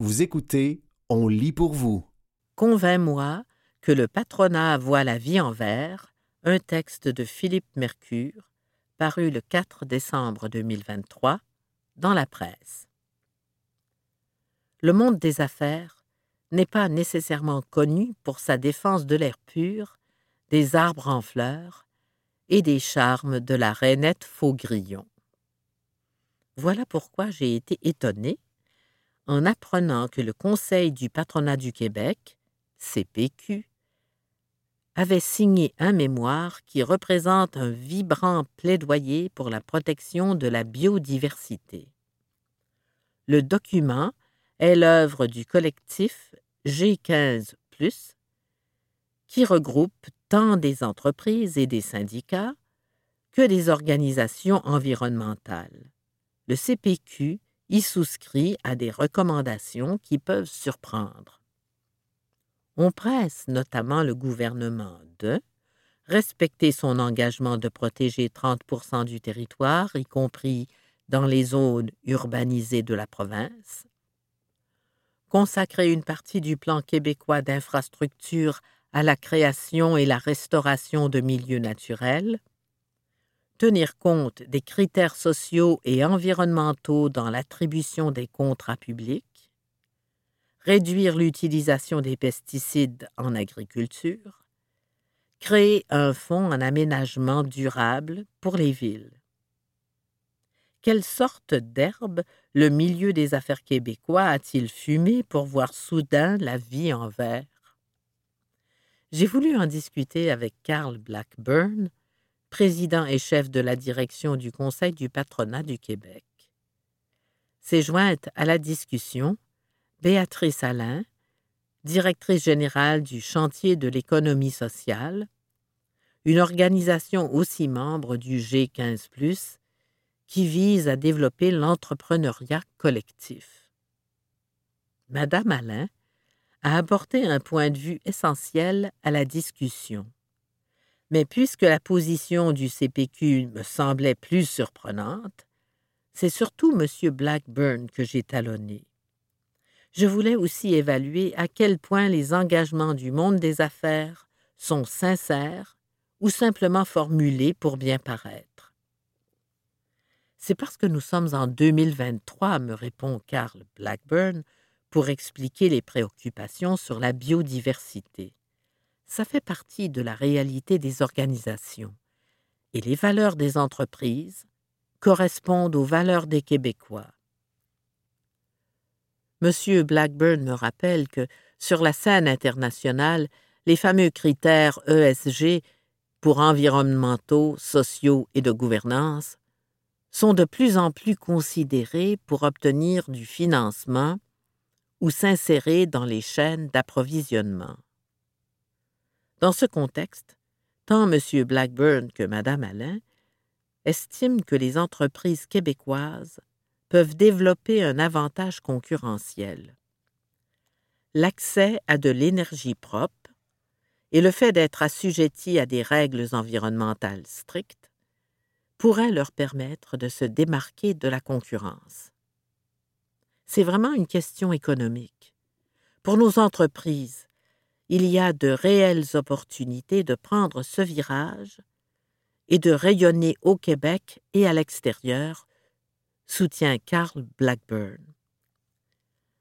Vous écoutez On lit pour vous. Convainc-moi que le patronat voit la vie en vert, un texte de Philippe Mercure, paru le 4 décembre 2023 dans la presse. Le monde des affaires n'est pas nécessairement connu pour sa défense de l'air pur, des arbres en fleurs et des charmes de la rainette Faugrillon. Voilà pourquoi j'ai été étonné en apprenant que le Conseil du patronat du Québec, CPQ, avait signé un mémoire qui représente un vibrant plaidoyer pour la protection de la biodiversité. Le document est l'œuvre du collectif G15, qui regroupe tant des entreprises et des syndicats que des organisations environnementales le CPQ y souscrit à des recommandations qui peuvent surprendre. On presse notamment le gouvernement de respecter son engagement de protéger 30% du territoire, y compris dans les zones urbanisées de la province, consacrer une partie du plan québécois d'infrastructures à la création et la restauration de milieux naturels, tenir compte des critères sociaux et environnementaux dans l'attribution des contrats publics, réduire l'utilisation des pesticides en agriculture, créer un fonds en aménagement durable pour les villes. Quelle sorte d'herbe le milieu des affaires québécois a-t-il fumé pour voir soudain la vie en vert? J'ai voulu en discuter avec Carl Blackburn, président et chef de la direction du Conseil du patronat du Québec. S'est jointe à la discussion Béatrice Alain, directrice générale du chantier de l'économie sociale, une organisation aussi membre du G15 qui vise à développer l'entrepreneuriat collectif. Madame Alain a apporté un point de vue essentiel à la discussion. Mais puisque la position du CPQ me semblait plus surprenante, c'est surtout M. Blackburn que j'ai talonné. Je voulais aussi évaluer à quel point les engagements du monde des affaires sont sincères ou simplement formulés pour bien paraître. C'est parce que nous sommes en 2023, me répond Carl Blackburn, pour expliquer les préoccupations sur la biodiversité ça fait partie de la réalité des organisations. Et les valeurs des entreprises correspondent aux valeurs des Québécois. Monsieur Blackburn me rappelle que, sur la scène internationale, les fameux critères ESG pour environnementaux, sociaux et de gouvernance sont de plus en plus considérés pour obtenir du financement ou s'insérer dans les chaînes d'approvisionnement. Dans ce contexte, tant M. Blackburn que Mme Alain estiment que les entreprises québécoises peuvent développer un avantage concurrentiel. L'accès à de l'énergie propre et le fait d'être assujettis à des règles environnementales strictes pourraient leur permettre de se démarquer de la concurrence. C'est vraiment une question économique. Pour nos entreprises, il y a de réelles opportunités de prendre ce virage et de rayonner au Québec et à l'extérieur, soutient Carl Blackburn.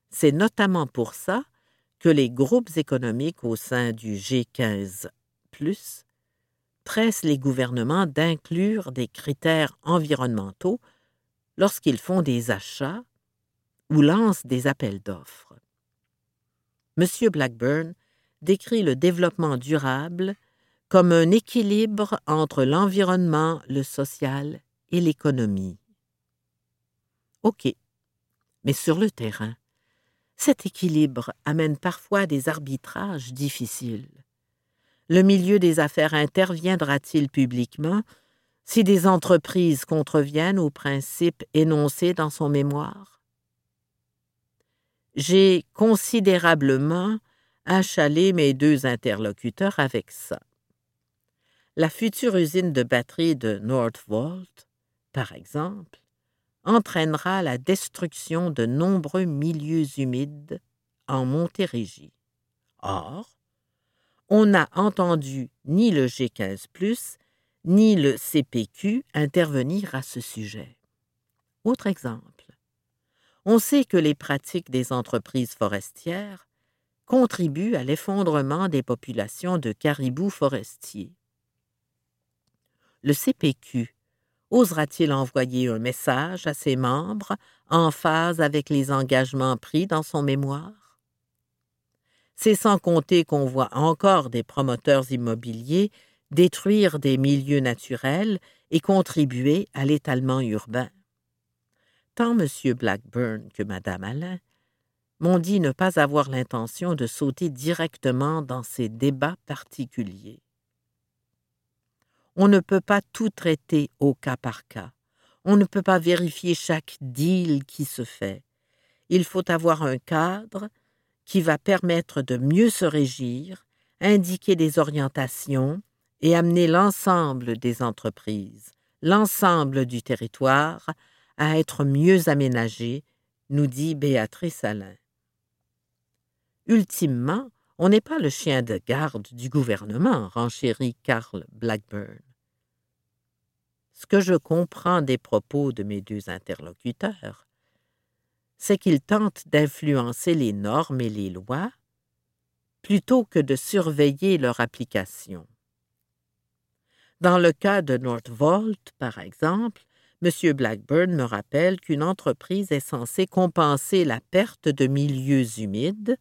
C'est notamment pour ça que les groupes économiques au sein du G15 pressent les gouvernements d'inclure des critères environnementaux lorsqu'ils font des achats ou lancent des appels d'offres. M. Blackburn décrit le développement durable comme un équilibre entre l'environnement, le social et l'économie. OK, mais sur le terrain, cet équilibre amène parfois des arbitrages difficiles. Le milieu des affaires interviendra-t-il publiquement si des entreprises contreviennent aux principes énoncés dans son mémoire? J'ai considérablement achaler mes deux interlocuteurs avec ça. La future usine de batterie de Northvolt, par exemple, entraînera la destruction de nombreux milieux humides en Montérégie. Or, on n'a entendu ni le G15 ni le CPQ intervenir à ce sujet. Autre exemple, on sait que les pratiques des entreprises forestières contribuent à l'effondrement des populations de caribous forestiers. Le CPQ osera-t-il envoyer un message à ses membres en phase avec les engagements pris dans son mémoire? C'est sans compter qu'on voit encore des promoteurs immobiliers détruire des milieux naturels et contribuer à l'étalement urbain. Tant M. Blackburn que Mme Alain m'ont dit ne pas avoir l'intention de sauter directement dans ces débats particuliers. On ne peut pas tout traiter au cas par cas. On ne peut pas vérifier chaque deal qui se fait. Il faut avoir un cadre qui va permettre de mieux se régir, indiquer des orientations et amener l'ensemble des entreprises, l'ensemble du territoire à être mieux aménagé, nous dit Béatrice Alain. Ultimement, on n'est pas le chien de garde du gouvernement, renchérit Karl Blackburn. Ce que je comprends des propos de mes deux interlocuteurs, c'est qu'ils tentent d'influencer les normes et les lois plutôt que de surveiller leur application. Dans le cas de Northvolt, par exemple, M. Blackburn me rappelle qu'une entreprise est censée compenser la perte de milieux humides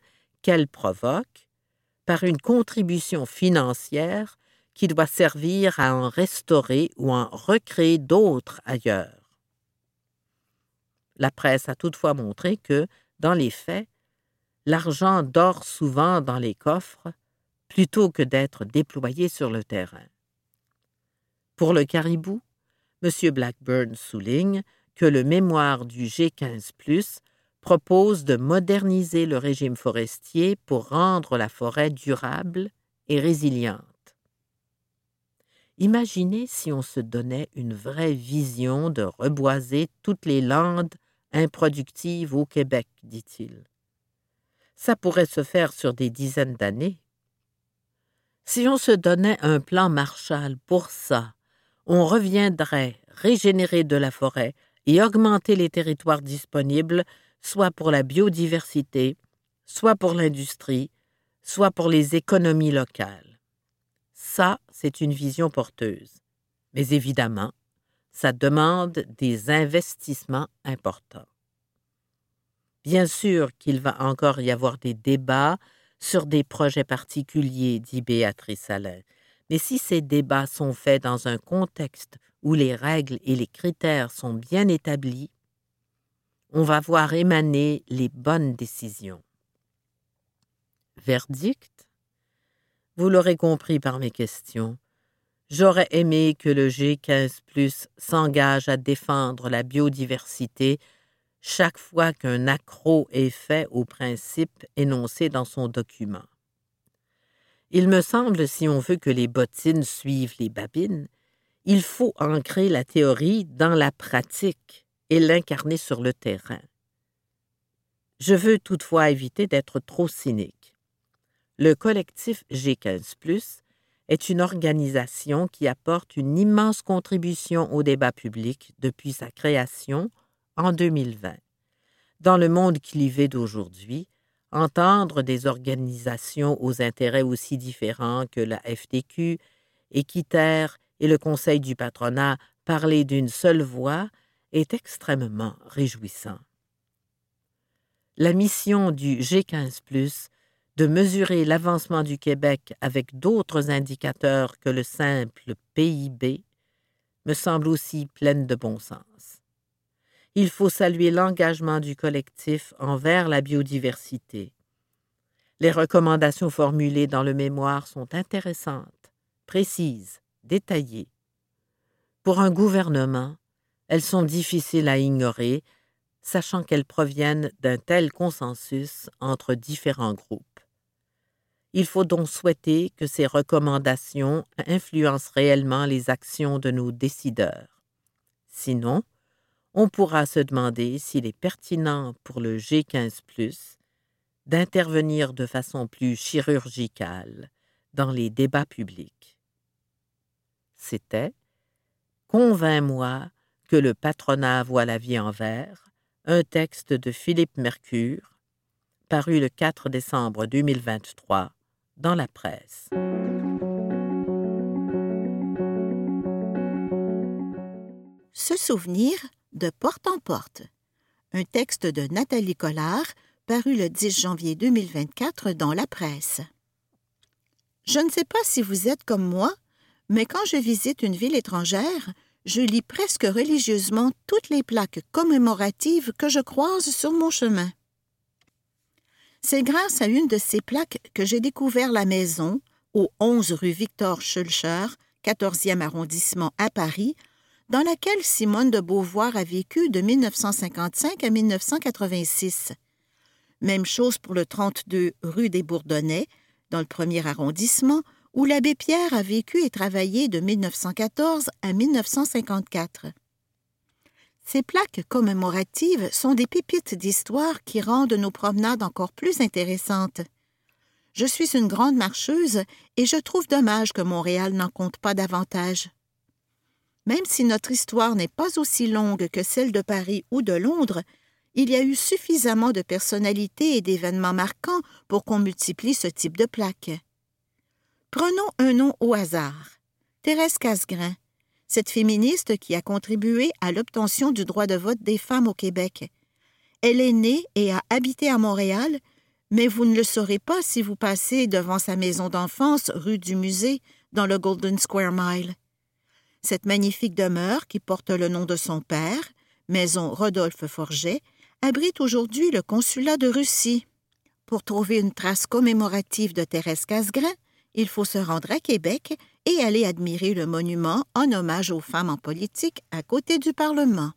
qu'elle provoque par une contribution financière qui doit servir à en restaurer ou en recréer d'autres ailleurs. La presse a toutefois montré que, dans les faits, l'argent dort souvent dans les coffres plutôt que d'être déployé sur le terrain. Pour le caribou, M. Blackburn souligne que le mémoire du G15 propose de moderniser le régime forestier pour rendre la forêt durable et résiliente. Imaginez si on se donnait une vraie vision de reboiser toutes les landes improductives au Québec, dit-il. Ça pourrait se faire sur des dizaines d'années. Si on se donnait un plan Marshall pour ça, on reviendrait régénérer de la forêt et augmenter les territoires disponibles, soit pour la biodiversité, soit pour l'industrie, soit pour les économies locales. Ça, c'est une vision porteuse. Mais évidemment, ça demande des investissements importants. Bien sûr qu'il va encore y avoir des débats sur des projets particuliers, dit Béatrice Alain, mais si ces débats sont faits dans un contexte où les règles et les critères sont bien établis, on va voir émaner les bonnes décisions. Verdict? Vous l'aurez compris par mes questions. J'aurais aimé que le G15 s'engage à défendre la biodiversité chaque fois qu'un accroc est fait aux principes énoncés dans son document. Il me semble, si on veut que les bottines suivent les babines, il faut ancrer la théorie dans la pratique et l'incarner sur le terrain. Je veux toutefois éviter d'être trop cynique. Le collectif G15 est une organisation qui apporte une immense contribution au débat public depuis sa création en 2020. Dans le monde clivé d'aujourd'hui, entendre des organisations aux intérêts aussi différents que la FTQ, Équiterre et le Conseil du patronat parler d'une seule voix est extrêmement réjouissant. La mission du G15 de mesurer l'avancement du Québec avec d'autres indicateurs que le simple PIB me semble aussi pleine de bon sens. Il faut saluer l'engagement du collectif envers la biodiversité. Les recommandations formulées dans le mémoire sont intéressantes, précises, détaillées. Pour un gouvernement, elles sont difficiles à ignorer, sachant qu'elles proviennent d'un tel consensus entre différents groupes. Il faut donc souhaiter que ces recommandations influencent réellement les actions de nos décideurs. Sinon, on pourra se demander s'il est pertinent pour le G15 ⁇ d'intervenir de façon plus chirurgicale dans les débats publics. C'était Convainc-moi que le patronat voit la vie en vert, un texte de Philippe Mercure, paru le 4 décembre 2023 dans la presse. Se souvenir de porte en porte. Un texte de Nathalie Collard paru le 10 janvier 2024 dans la presse. Je ne sais pas si vous êtes comme moi, mais quand je visite une ville étrangère, je lis presque religieusement toutes les plaques commémoratives que je croise sur mon chemin. C'est grâce à une de ces plaques que j'ai découvert la maison, au 11 rue Victor Schulcher, 14e arrondissement à Paris, dans laquelle Simone de Beauvoir a vécu de 1955 à 1986. Même chose pour le 32 rue des Bourdonnais, dans le premier arrondissement, où l'abbé Pierre a vécu et travaillé de 1914 à 1954. Ces plaques commémoratives sont des pépites d'histoire qui rendent nos promenades encore plus intéressantes. Je suis une grande marcheuse et je trouve dommage que Montréal n'en compte pas davantage. Même si notre histoire n'est pas aussi longue que celle de Paris ou de Londres, il y a eu suffisamment de personnalités et d'événements marquants pour qu'on multiplie ce type de plaques. Prenons un nom au hasard. Thérèse Casgrain, cette féministe qui a contribué à l'obtention du droit de vote des femmes au Québec. Elle est née et a habité à Montréal, mais vous ne le saurez pas si vous passez devant sa maison d'enfance rue du Musée dans le Golden Square Mile. Cette magnifique demeure qui porte le nom de son père, maison Rodolphe Forget, abrite aujourd'hui le consulat de Russie. Pour trouver une trace commémorative de Thérèse Casgrain, il faut se rendre à Québec et aller admirer le monument en hommage aux femmes en politique à côté du Parlement.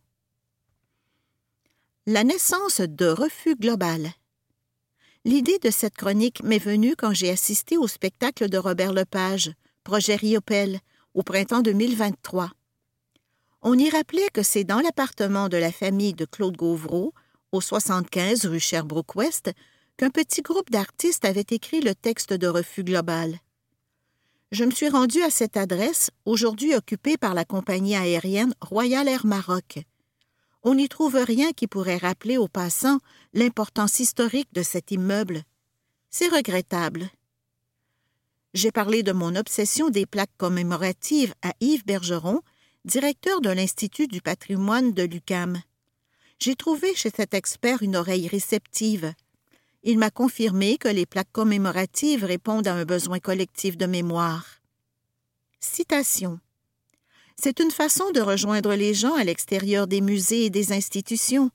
La naissance de Refus Global. L'idée de cette chronique m'est venue quand j'ai assisté au spectacle de Robert Lepage, Projet Riopel, au printemps 2023. On y rappelait que c'est dans l'appartement de la famille de Claude Gauvreau au 75 rue Sherbrooke-Ouest, qu'un petit groupe d'artistes avait écrit le texte de refus global. Je me suis rendu à cette adresse, aujourd'hui occupée par la compagnie aérienne Royal Air Maroc. On n'y trouve rien qui pourrait rappeler aux passants l'importance historique de cet immeuble. C'est regrettable. J'ai parlé de mon obsession des plaques commémoratives à Yves Bergeron, directeur de l'Institut du patrimoine de l'UCAM j'ai trouvé chez cet expert une oreille réceptive. Il m'a confirmé que les plaques commémoratives répondent à un besoin collectif de mémoire. Citation. C'est une façon de rejoindre les gens à l'extérieur des musées et des institutions,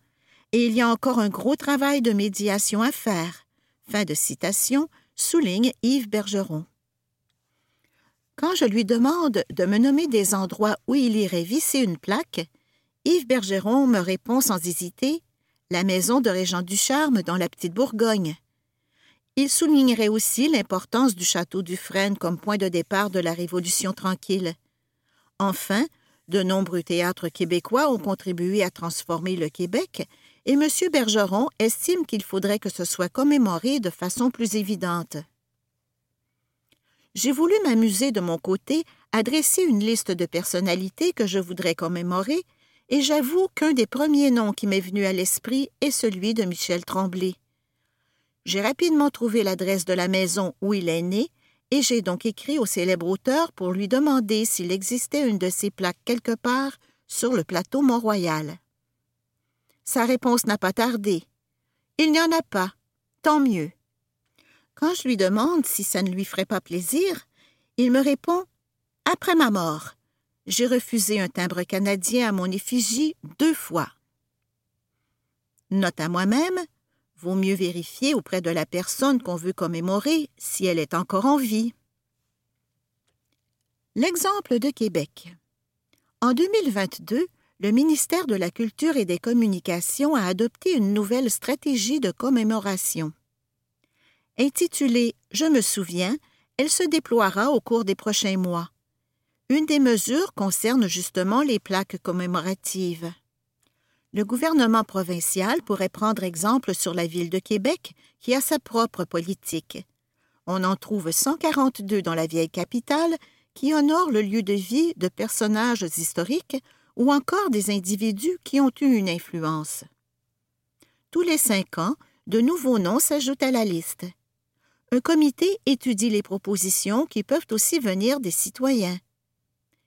et il y a encore un gros travail de médiation à faire. Fin de citation, souligne Yves Bergeron. Quand je lui demande de me nommer des endroits où il irait visser une plaque, Yves Bergeron me répond sans hésiter La maison de Régent Ducharme dans la petite Bourgogne. Il soulignerait aussi l'importance du château du Frêne comme point de départ de la Révolution tranquille. Enfin, de nombreux théâtres québécois ont contribué à transformer le Québec, et M. Bergeron estime qu'il faudrait que ce soit commémoré de façon plus évidente. J'ai voulu m'amuser de mon côté à dresser une liste de personnalités que je voudrais commémorer et j'avoue qu'un des premiers noms qui m'est venu à l'esprit est celui de Michel Tremblay. J'ai rapidement trouvé l'adresse de la maison où il est né, et j'ai donc écrit au célèbre auteur pour lui demander s'il existait une de ses plaques quelque part sur le plateau Mont-Royal. Sa réponse n'a pas tardé. Il n'y en a pas. Tant mieux. Quand je lui demande si ça ne lui ferait pas plaisir, il me répond Après ma mort j'ai refusé un timbre canadien à mon effigie deux fois. Note à moi-même, vaut mieux vérifier auprès de la personne qu'on veut commémorer si elle est encore en vie. L'exemple de Québec. En 2022, le ministère de la Culture et des Communications a adopté une nouvelle stratégie de commémoration. Intitulée Je me souviens, elle se déploiera au cours des prochains mois. Une des mesures concerne justement les plaques commémoratives. Le gouvernement provincial pourrait prendre exemple sur la ville de Québec, qui a sa propre politique. On en trouve 142 dans la vieille capitale, qui honorent le lieu de vie de personnages historiques ou encore des individus qui ont eu une influence. Tous les cinq ans, de nouveaux noms s'ajoutent à la liste. Un comité étudie les propositions qui peuvent aussi venir des citoyens.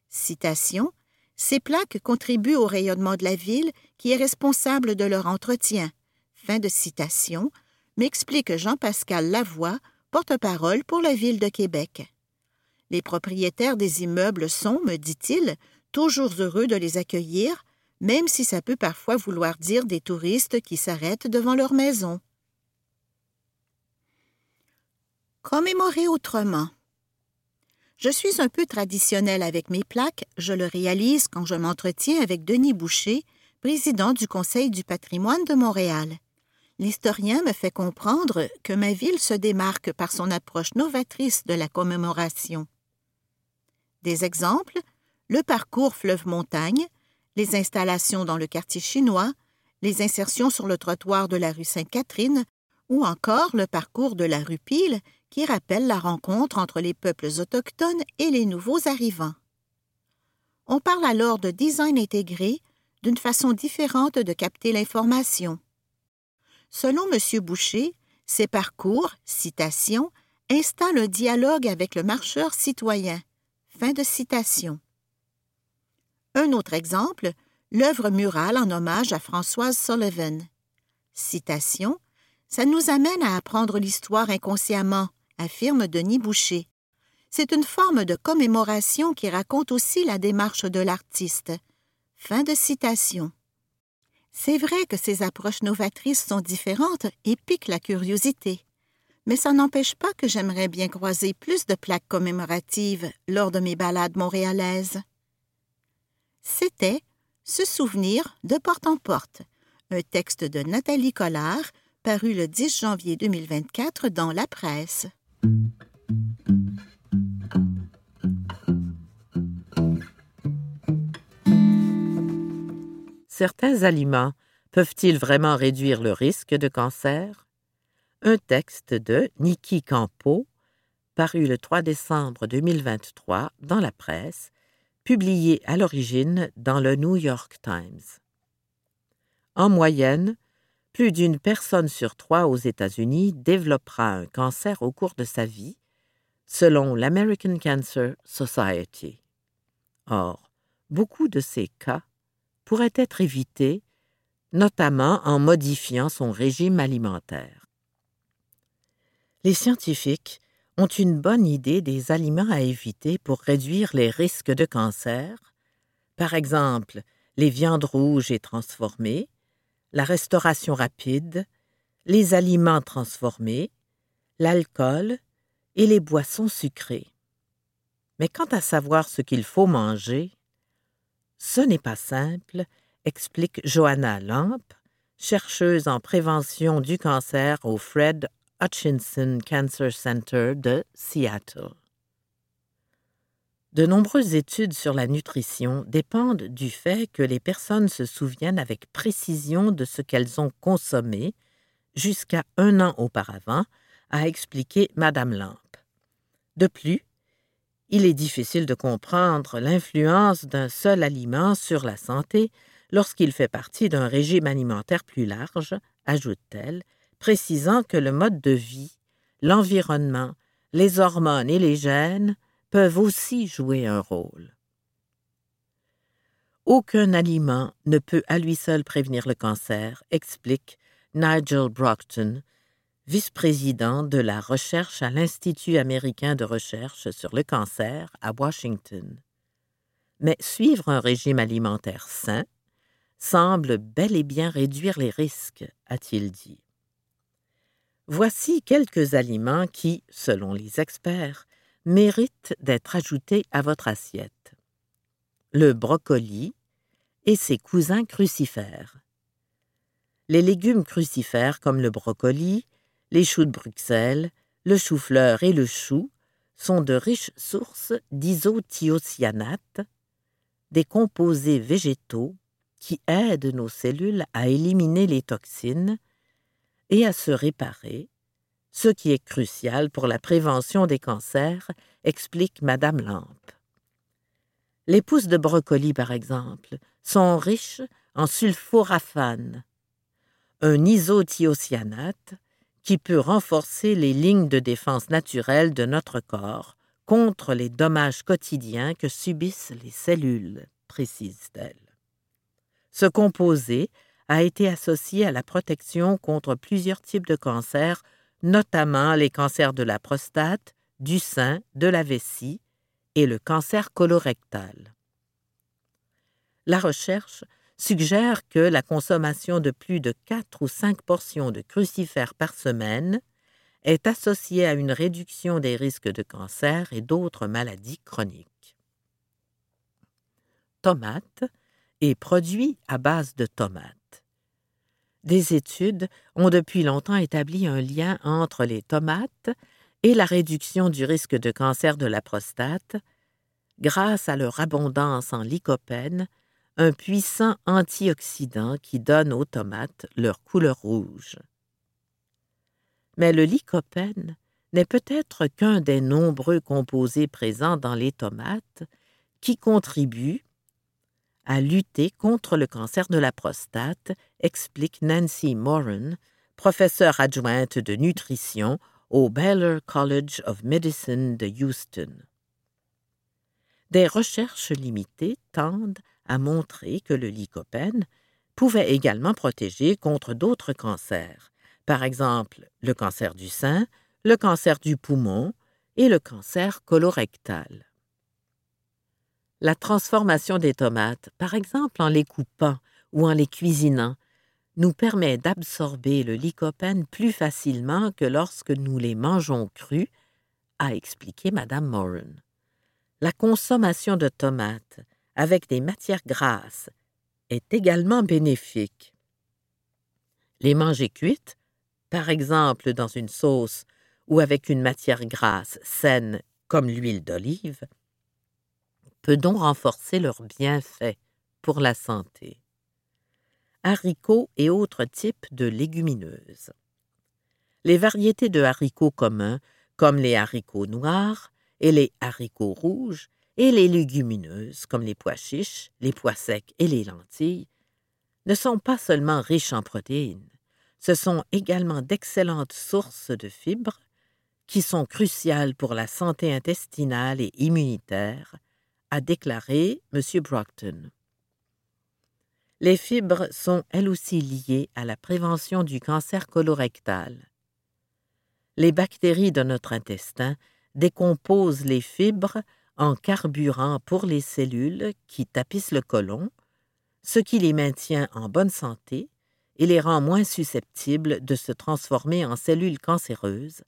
Citation Ces plaques contribuent au rayonnement de la ville qui est responsable de leur entretien. Fin de citation, m'explique Jean-Pascal Lavoie, porte-parole pour la ville de Québec. Les propriétaires des immeubles sont, me dit-il, toujours heureux de les accueillir, même si ça peut parfois vouloir dire des touristes qui s'arrêtent devant leur maison. Commémorer autrement. Je suis un peu traditionnel avec mes plaques, je le réalise quand je m'entretiens avec Denis Boucher, président du Conseil du patrimoine de Montréal. L'historien me fait comprendre que ma ville se démarque par son approche novatrice de la commémoration. Des exemples le parcours fleuve-montagne, les installations dans le quartier chinois, les insertions sur le trottoir de la rue Sainte-Catherine, ou encore le parcours de la rue Pile, qui rappelle la rencontre entre les peuples autochtones et les nouveaux arrivants. On parle alors de design intégré, d'une façon différente de capter l'information. Selon M. Boucher, ces parcours, citations, installent un dialogue avec le marcheur citoyen. Fin de citation. Un autre exemple, l'œuvre murale en hommage à Françoise Sullivan. Citation Ça nous amène à apprendre l'histoire inconsciemment, affirme Denis Boucher. C'est une forme de commémoration qui raconte aussi la démarche de l'artiste. Fin de citation. C'est vrai que ces approches novatrices sont différentes et piquent la curiosité. Mais ça n'empêche pas que j'aimerais bien croiser plus de plaques commémoratives lors de mes balades montréalaises. C'était Se souvenir de porte en porte, un texte de Nathalie Collard paru le 10 janvier 2024 dans la presse. Certains aliments peuvent-ils vraiment réduire le risque de cancer? Un texte de Niki Campo, paru le 3 décembre 2023 dans la presse, publié à l'origine dans le New York Times. En moyenne, plus d'une personne sur trois aux États-Unis développera un cancer au cours de sa vie, selon l'American Cancer Society. Or, beaucoup de ces cas pourraient être évités, notamment en modifiant son régime alimentaire. Les scientifiques ont une bonne idée des aliments à éviter pour réduire les risques de cancer, par exemple les viandes rouges et transformées, la restauration rapide, les aliments transformés, l'alcool et les boissons sucrées. Mais quant à savoir ce qu'il faut manger, ce n'est pas simple, explique Johanna Lamp, chercheuse en prévention du cancer au Fred Hutchinson Cancer Center de Seattle. De nombreuses études sur la nutrition dépendent du fait que les personnes se souviennent avec précision de ce qu'elles ont consommé jusqu'à un an auparavant, a expliqué Madame Lampe. De plus, il est difficile de comprendre l'influence d'un seul aliment sur la santé lorsqu'il fait partie d'un régime alimentaire plus large, ajoute-t-elle, précisant que le mode de vie, l'environnement, les hormones et les gènes peuvent aussi jouer un rôle. Aucun aliment ne peut à lui seul prévenir le cancer, explique Nigel Brockton, vice-président de la recherche à l'Institut américain de recherche sur le cancer à Washington. Mais suivre un régime alimentaire sain semble bel et bien réduire les risques, a-t-il dit. Voici quelques aliments qui, selon les experts, méritent d'être ajoutés à votre assiette. Le brocoli et ses cousins crucifères. Les légumes crucifères comme le brocoli, les choux de Bruxelles, le chou-fleur et le chou sont de riches sources d'isothiocyanate, des composés végétaux qui aide nos cellules à éliminer les toxines et à se réparer, ce qui est crucial pour la prévention des cancers, explique Madame Lampe. Les pousses de brocoli, par exemple, sont riches en sulforaphane, un isothiocyanate qui peut renforcer les lignes de défense naturelles de notre corps contre les dommages quotidiens que subissent les cellules, précise-t-elle. Ce composé a été associé à la protection contre plusieurs types de cancers, notamment les cancers de la prostate, du sein, de la vessie et le cancer colorectal. La recherche suggère que la consommation de plus de 4 ou 5 portions de crucifères par semaine est associée à une réduction des risques de cancer et d'autres maladies chroniques. Tomates et produits à base de tomates. Des études ont depuis longtemps établi un lien entre les tomates et la réduction du risque de cancer de la prostate grâce à leur abondance en lycopène, un puissant antioxydant qui donne aux tomates leur couleur rouge. Mais le lycopène n'est peut-être qu'un des nombreux composés présents dans les tomates qui contribuent à lutter contre le cancer de la prostate, explique Nancy Moran, professeure adjointe de nutrition au Baylor College of Medicine de Houston. Des recherches limitées tendent a montré que le lycopène pouvait également protéger contre d'autres cancers, par exemple le cancer du sein, le cancer du poumon et le cancer colorectal. La transformation des tomates, par exemple en les coupant ou en les cuisinant, nous permet d'absorber le lycopène plus facilement que lorsque nous les mangeons crus, a expliqué Madame Moran. La consommation de tomates avec des matières grasses est également bénéfique. Les manger cuites, par exemple dans une sauce ou avec une matière grasse saine comme l'huile d'olive, peut donc renforcer leurs bienfaits pour la santé. Haricots et autres types de légumineuses. Les variétés de haricots communs, comme les haricots noirs et les haricots rouges, et les légumineuses, comme les pois chiches, les pois secs et les lentilles, ne sont pas seulement riches en protéines, ce sont également d'excellentes sources de fibres qui sont cruciales pour la santé intestinale et immunitaire, a déclaré M. Brockton. Les fibres sont elles aussi liées à la prévention du cancer colorectal. Les bactéries de notre intestin décomposent les fibres en carburant pour les cellules qui tapissent le côlon, ce qui les maintient en bonne santé et les rend moins susceptibles de se transformer en cellules cancéreuses,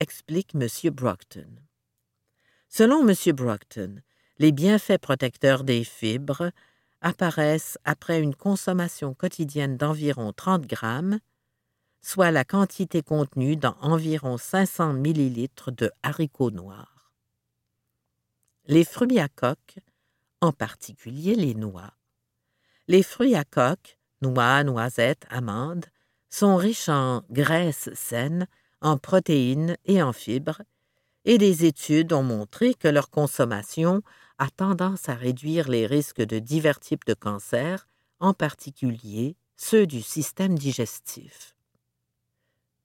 explique M. Brockton. Selon M. Brockton, les bienfaits protecteurs des fibres apparaissent après une consommation quotidienne d'environ 30 grammes, soit la quantité contenue dans environ 500 millilitres de haricots noirs. Les fruits à coque, en particulier les noix. Les fruits à coque, noix, noisettes, amandes, sont riches en graisses saines, en protéines et en fibres, et des études ont montré que leur consommation a tendance à réduire les risques de divers types de cancers, en particulier ceux du système digestif.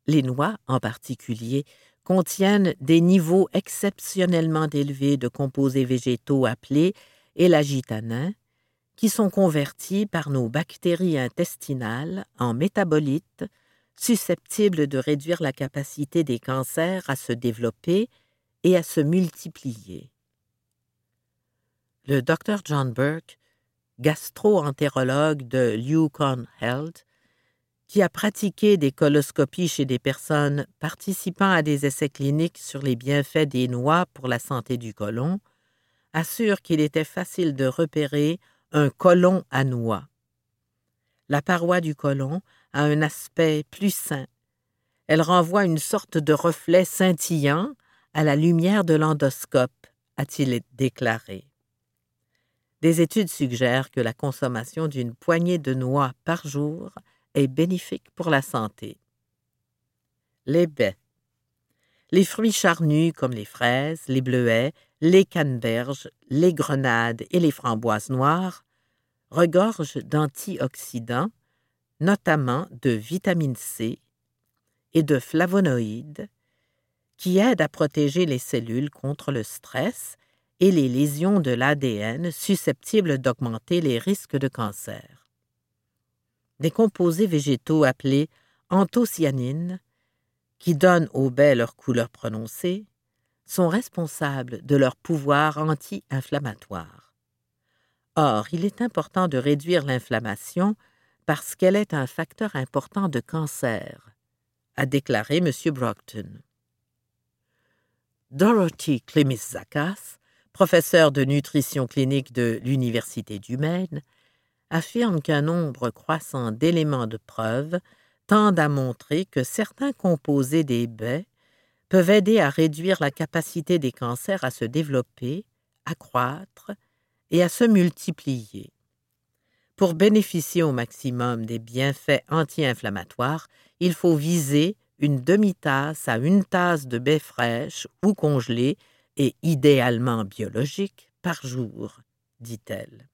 Les noix, en particulier, contiennent des niveaux exceptionnellement élevés de composés végétaux appelés élagitanins, qui sont convertis par nos bactéries intestinales en métabolites susceptibles de réduire la capacité des cancers à se développer et à se multiplier. Le Dr John Burke, gastro-entérologue de Yukon Health, qui a pratiqué des coloscopies chez des personnes participant à des essais cliniques sur les bienfaits des noix pour la santé du côlon, assure qu'il était facile de repérer un côlon à noix. La paroi du côlon a un aspect plus sain. Elle renvoie une sorte de reflet scintillant à la lumière de l'endoscope, a-t-il déclaré. Des études suggèrent que la consommation d'une poignée de noix par jour est bénéfique pour la santé. Les baies. Les fruits charnus comme les fraises, les bleuets, les canneberges, les grenades et les framboises noires regorgent d'antioxydants, notamment de vitamine C et de flavonoïdes, qui aident à protéger les cellules contre le stress et les lésions de l'ADN susceptibles d'augmenter les risques de cancer. Des composés végétaux appelés anthocyanines, qui donnent aux baies leur couleur prononcée, sont responsables de leur pouvoir anti-inflammatoire. Or, il est important de réduire l'inflammation parce qu'elle est un facteur important de cancer, a déclaré M. Brockton. Dorothy Klimis-Zakas, professeure de nutrition clinique de l'Université du Maine, affirme qu'un nombre croissant d'éléments de preuve tendent à montrer que certains composés des baies peuvent aider à réduire la capacité des cancers à se développer, à croître et à se multiplier. Pour bénéficier au maximum des bienfaits anti-inflammatoires, il faut viser une demi-tasse à une tasse de baies fraîches ou congelées et idéalement biologiques par jour, dit-elle.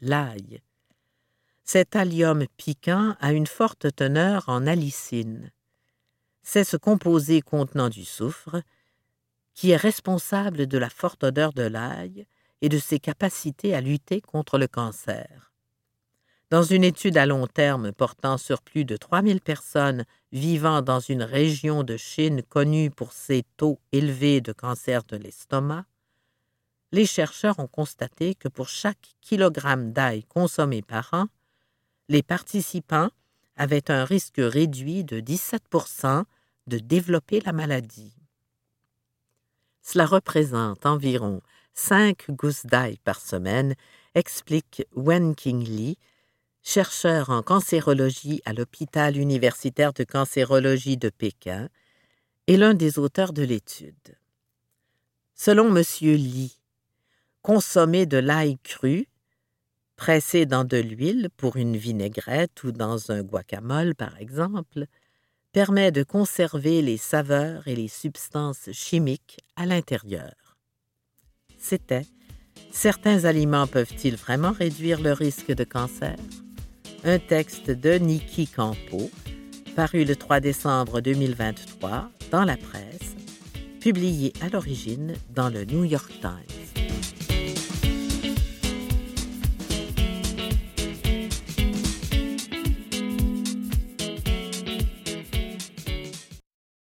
L'ail. Cet allium piquant a une forte teneur en allicine. C'est ce composé contenant du soufre qui est responsable de la forte odeur de l'ail et de ses capacités à lutter contre le cancer. Dans une étude à long terme portant sur plus de 3000 personnes vivant dans une région de Chine connue pour ses taux élevés de cancer de l'estomac, les chercheurs ont constaté que pour chaque kilogramme d'ail consommé par an, les participants avaient un risque réduit de 17% de développer la maladie. Cela représente environ 5 gousses d'ail par semaine, explique Wen King Lee, chercheur en cancérologie à l'hôpital universitaire de cancérologie de Pékin, et l'un des auteurs de l'étude. Selon M. Lee, consommer de l'ail cru, pressé dans de l'huile pour une vinaigrette ou dans un guacamole par exemple, permet de conserver les saveurs et les substances chimiques à l'intérieur. C'était Certains aliments peuvent-ils vraiment réduire le risque de cancer? Un texte de Niki Campo, paru le 3 décembre 2023 dans la presse, publié à l'origine dans le New York Times.